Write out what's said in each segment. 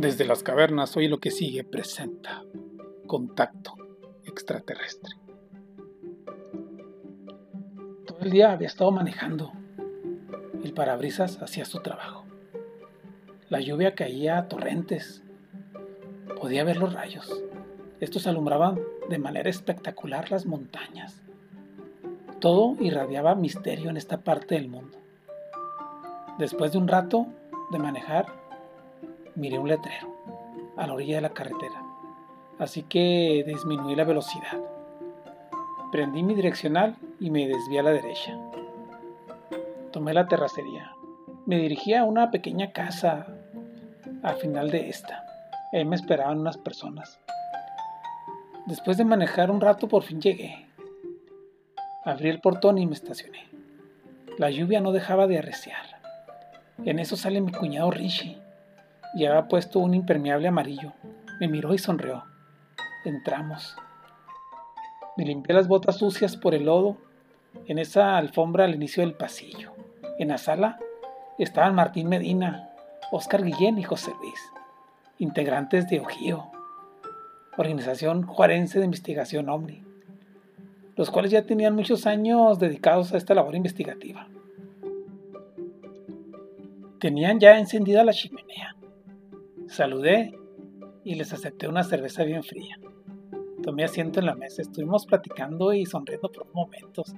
Desde las cavernas, hoy lo que sigue presenta contacto extraterrestre. Todo el día había estado manejando. El parabrisas hacía su trabajo. La lluvia caía a torrentes. Podía ver los rayos. Estos alumbraban de manera espectacular las montañas. Todo irradiaba misterio en esta parte del mundo. Después de un rato de manejar, miré un letrero a la orilla de la carretera, así que disminuí la velocidad. Prendí mi direccional y me desvié a la derecha. Tomé la terracería. Me dirigí a una pequeña casa al final de esta. Ahí me esperaban unas personas. Después de manejar un rato por fin llegué. Abrí el portón y me estacioné. La lluvia no dejaba de arreciar. En eso sale mi cuñado Richie Llevaba puesto un impermeable amarillo. Me miró y sonrió. Entramos. Me limpié las botas sucias por el lodo en esa alfombra al inicio del pasillo. En la sala estaban Martín Medina, Oscar Guillén y José Luis, integrantes de OGIO, Organización Juarense de Investigación OMNI, los cuales ya tenían muchos años dedicados a esta labor investigativa. Tenían ya encendida la chimenea Saludé y les acepté una cerveza bien fría. Tomé asiento en la mesa, estuvimos platicando y sonriendo por momentos.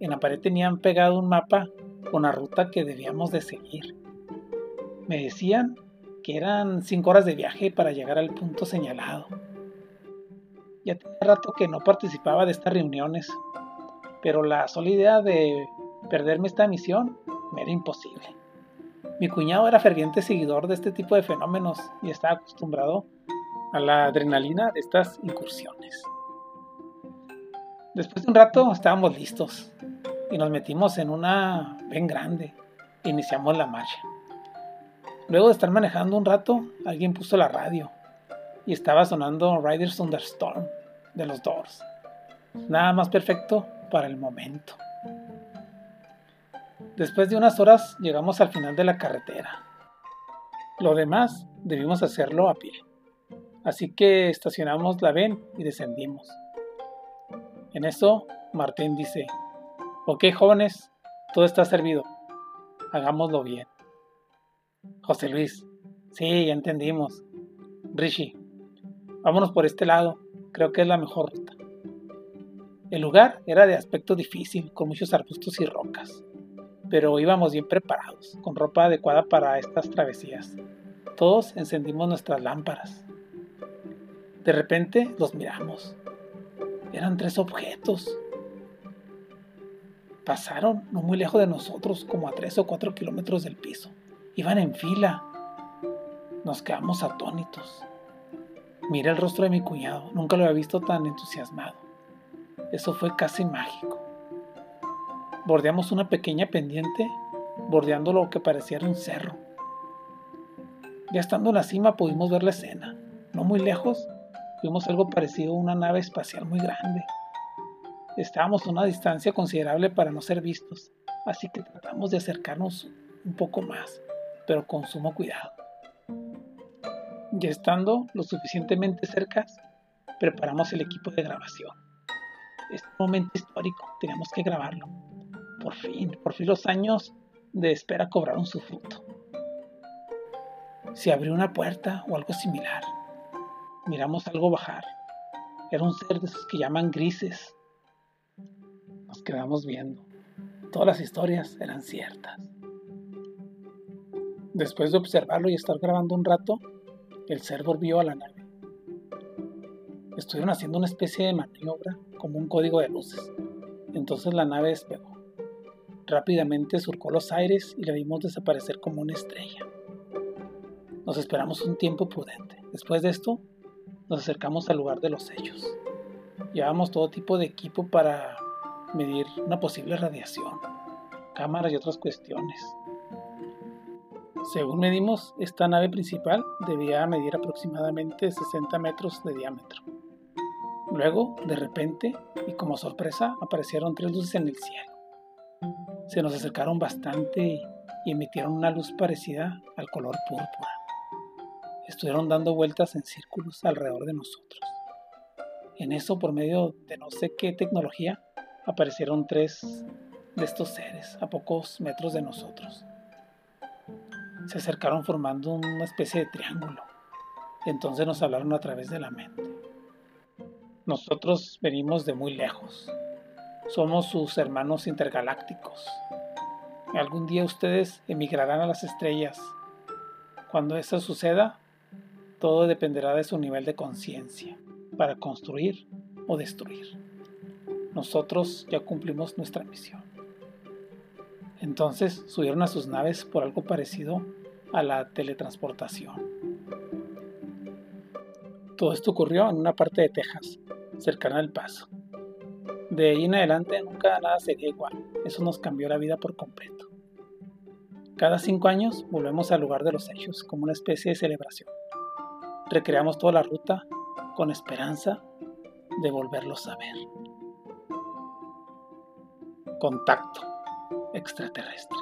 En la pared tenían pegado un mapa con la ruta que debíamos de seguir. Me decían que eran cinco horas de viaje para llegar al punto señalado. Ya tenía rato que no participaba de estas reuniones, pero la sola idea de perderme esta misión me era imposible. Mi cuñado era ferviente seguidor de este tipo de fenómenos y estaba acostumbrado a la adrenalina de estas incursiones. Después de un rato estábamos listos y nos metimos en una ven grande e iniciamos la marcha. Luego de estar manejando un rato, alguien puso la radio y estaba sonando Riders Thunderstorm de los Doors. Nada más perfecto para el momento. Después de unas horas llegamos al final de la carretera. Lo demás debimos hacerlo a pie. Así que estacionamos la ven y descendimos. En eso, Martín dice, ok jóvenes, todo está servido. Hagámoslo bien. José Luis, sí, ya entendimos. Rishi, vámonos por este lado, creo que es la mejor ruta. El lugar era de aspecto difícil, con muchos arbustos y rocas pero íbamos bien preparados, con ropa adecuada para estas travesías. Todos encendimos nuestras lámparas. De repente los miramos. Eran tres objetos. Pasaron no muy lejos de nosotros, como a tres o cuatro kilómetros del piso. Iban en fila. Nos quedamos atónitos. Miré el rostro de mi cuñado. Nunca lo había visto tan entusiasmado. Eso fue casi mágico bordeamos una pequeña pendiente, bordeando lo que parecía un cerro. Ya estando en la cima pudimos ver la escena. No muy lejos, vimos algo parecido a una nave espacial muy grande. Estábamos a una distancia considerable para no ser vistos, así que tratamos de acercarnos un poco más, pero con sumo cuidado. Ya estando lo suficientemente cerca, preparamos el equipo de grabación. Este momento histórico, teníamos que grabarlo. Por fin, por fin los años de espera cobraron su fruto. Se abrió una puerta o algo similar. Miramos algo bajar. Era un ser de esos que llaman grises. Nos quedamos viendo. Todas las historias eran ciertas. Después de observarlo y estar grabando un rato, el ser volvió a la nave. Estuvieron haciendo una especie de maniobra como un código de luces. Entonces la nave despegó. Rápidamente surcó los aires y la vimos desaparecer como una estrella. Nos esperamos un tiempo prudente. Después de esto, nos acercamos al lugar de los hechos. Llevamos todo tipo de equipo para medir una posible radiación, cámaras y otras cuestiones. Según medimos, esta nave principal debía medir aproximadamente 60 metros de diámetro. Luego, de repente, y como sorpresa, aparecieron tres luces en el cielo se nos acercaron bastante y emitieron una luz parecida al color púrpura. estuvieron dando vueltas en círculos alrededor de nosotros. En eso, por medio de no sé qué tecnología, aparecieron tres de estos seres a pocos metros de nosotros. Se acercaron formando una especie de triángulo. Entonces nos hablaron a través de la mente. Nosotros venimos de muy lejos. Somos sus hermanos intergalácticos. Algún día ustedes emigrarán a las estrellas. Cuando eso suceda, todo dependerá de su nivel de conciencia para construir o destruir. Nosotros ya cumplimos nuestra misión. Entonces subieron a sus naves por algo parecido a la teletransportación. Todo esto ocurrió en una parte de Texas, cercana al Paso. De ahí en adelante nunca nada sería igual. Eso nos cambió la vida por completo. Cada cinco años volvemos al lugar de los hechos como una especie de celebración. Recreamos toda la ruta con esperanza de volverlos a ver. Contacto extraterrestre.